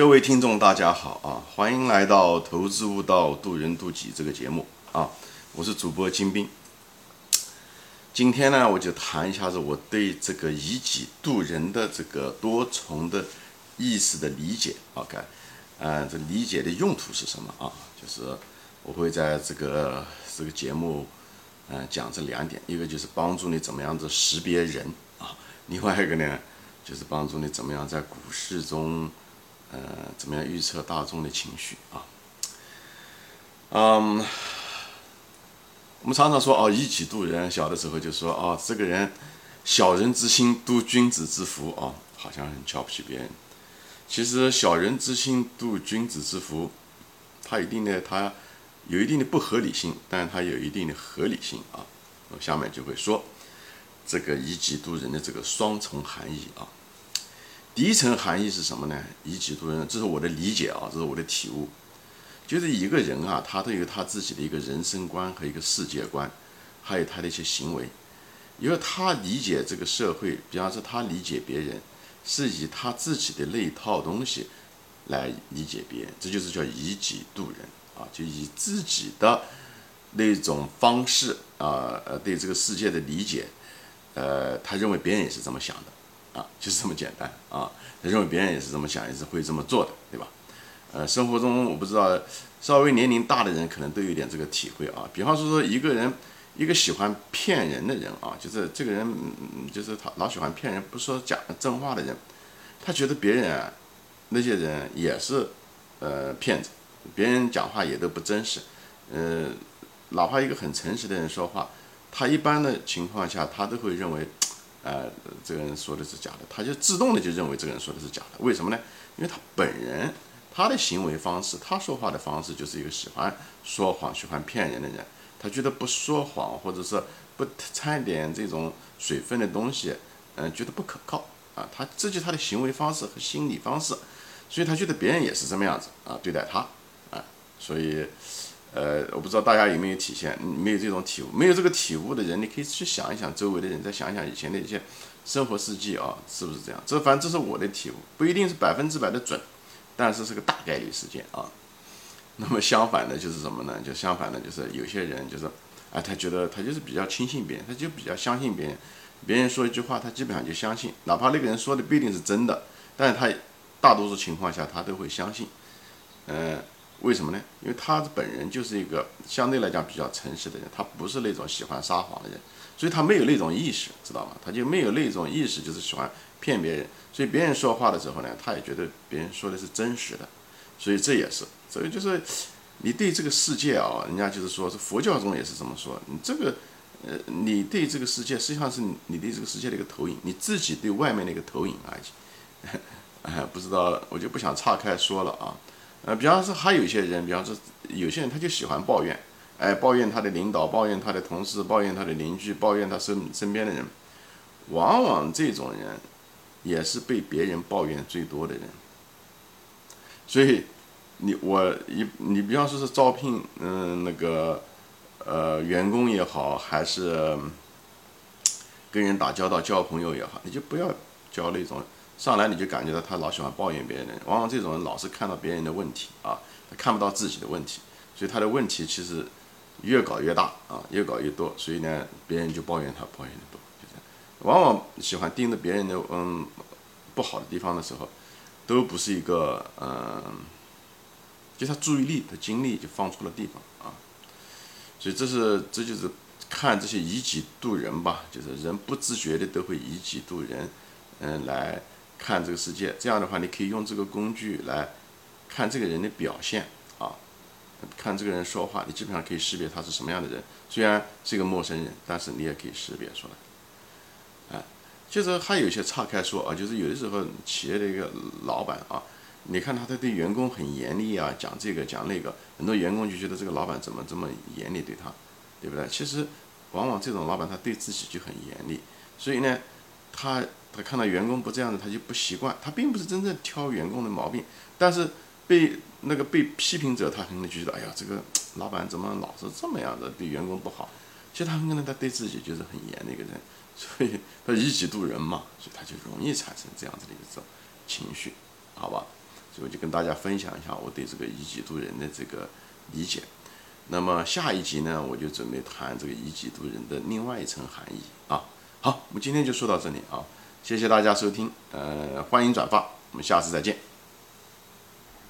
各位听众，大家好啊！欢迎来到《投资悟道，渡人渡己》这个节目啊！我是主播金兵。今天呢，我就谈一下子我对这个以己度人的这个多重的意思的理解。OK，嗯，这理解的用途是什么啊？就是我会在这个这个节目，嗯，讲这两点，一个就是帮助你怎么样子识别人啊，另外一个呢，就是帮助你怎么样在股市中。呃，怎么样预测大众的情绪啊？嗯，我们常常说哦，以己度人，小的时候就说哦，这个人小人之心度君子之腹啊，好像很瞧不起别人。其实小人之心度君子之腹，它一定的，它有一定的不合理性，但是它有一定的合理性啊。我下面就会说这个以己度人的这个双重含义啊。第一层含义是什么呢？以己度人，这是我的理解啊，这是我的体悟。就是一个人啊，他都有他自己的一个人生观和一个世界观，还有他的一些行为。因为他理解这个社会，比方说他理解别人，是以他自己的那一套东西来理解别人，这就是叫以己度人啊，就以自己的那种方式啊，呃，对这个世界的理解，呃，他认为别人也是这么想的。啊，就是这么简单啊！他认为别人也是这么想，也是会这么做的，对吧？呃，生活中我不知道，稍微年龄大的人可能都有点这个体会啊。比方说说一个人，一个喜欢骗人的人啊，就是这个人，嗯就是他老喜欢骗人，不说假真话的人，他觉得别人啊，那些人也是呃骗子，别人讲话也都不真实，呃，哪怕一个很诚实的人说话，他一般的情况下，他都会认为。呃，这个人说的是假的，他就自动的就认为这个人说的是假的。为什么呢？因为他本人他的行为方式，他说话的方式就是一个喜欢说谎、喜欢骗人的人。他觉得不说谎，或者是不掺点这种水分的东西，嗯，觉得不可靠啊。他这就他的行为方式和心理方式，所以他觉得别人也是这么样子啊对待他啊，所以。呃，我不知道大家有没有体现，没有这种体悟，没有这个体悟的人，你可以去想一想周围的人，再想一想以前的一些生活事迹啊，是不是这样？这反正这是我的体悟，不一定是百分之百的准，但是是个大概率事件啊。那么相反的就是什么呢？就相反的，就是有些人就是，啊，他觉得他就是比较轻信别人，他就比较相信别人，别人说一句话，他基本上就相信，哪怕那个人说的不一定是真的，但是他大多数情况下他都会相信，嗯。为什么呢？因为他本人就是一个相对来讲比较诚实的人，他不是那种喜欢撒谎的人，所以他没有那种意识，知道吗？他就没有那种意识，就是喜欢骗别人。所以别人说话的时候呢，他也觉得别人说的是真实的。所以这也是，所以就是你对这个世界啊，人家就是说是佛教中也是这么说，你这个呃，你对这个世界实际上是你对这个世界的一个投影，你自己对外面的一个投影而已。哎，不知道，我就不想岔开说了啊。呃，比方说还有一些人，比方说有些人他就喜欢抱怨，哎，抱怨他的领导，抱怨他的同事，抱怨他的邻居，抱怨他身身边的人，往往这种人也是被别人抱怨最多的人。所以你我一你比方说是招聘，嗯，那个呃员工也好，还是跟人打交道交朋友也好，你就不要交那种。上来你就感觉到他老喜欢抱怨别人，往往这种人老是看到别人的问题啊，他看不到自己的问题，所以他的问题其实越搞越大啊，越搞越多，所以呢，别人就抱怨他抱怨的多，就这样。往往喜欢盯着别人的嗯不好的地方的时候，都不是一个嗯，就他注意力的精力就放错了地方啊，所以这是这就是看这些以己度人吧，就是人不自觉的都会以己度人，嗯来。看这个世界，这样的话，你可以用这个工具来看这个人的表现啊，看这个人说话，你基本上可以识别他是什么样的人。虽然是个陌生人，但是你也可以识别出来。啊，就是还有一些岔开说啊，就是有的时候企业的一个老板啊，你看他他对员工很严厉啊，讲这个讲那个，很多员工就觉得这个老板怎么这么严厉对他，对不对？其实往往这种老板他对自己就很严厉，所以呢，他。他看到员工不这样子，他就不习惯。他并不是真正挑员工的毛病，但是被那个被批评者，他可能觉得，哎呀，这个老板怎么老是这么样的，对员工不好。其实他很可能他对自己就是很严的一个人，所以他以己度人嘛，所以他就容易产生这样子的一种情绪，好吧？所以我就跟大家分享一下我对这个以己度人的这个理解。那么下一集呢，我就准备谈这个以己度人的另外一层含义啊。好，我们今天就说到这里啊。谢谢大家收听，呃，欢迎转发，我们下次再见。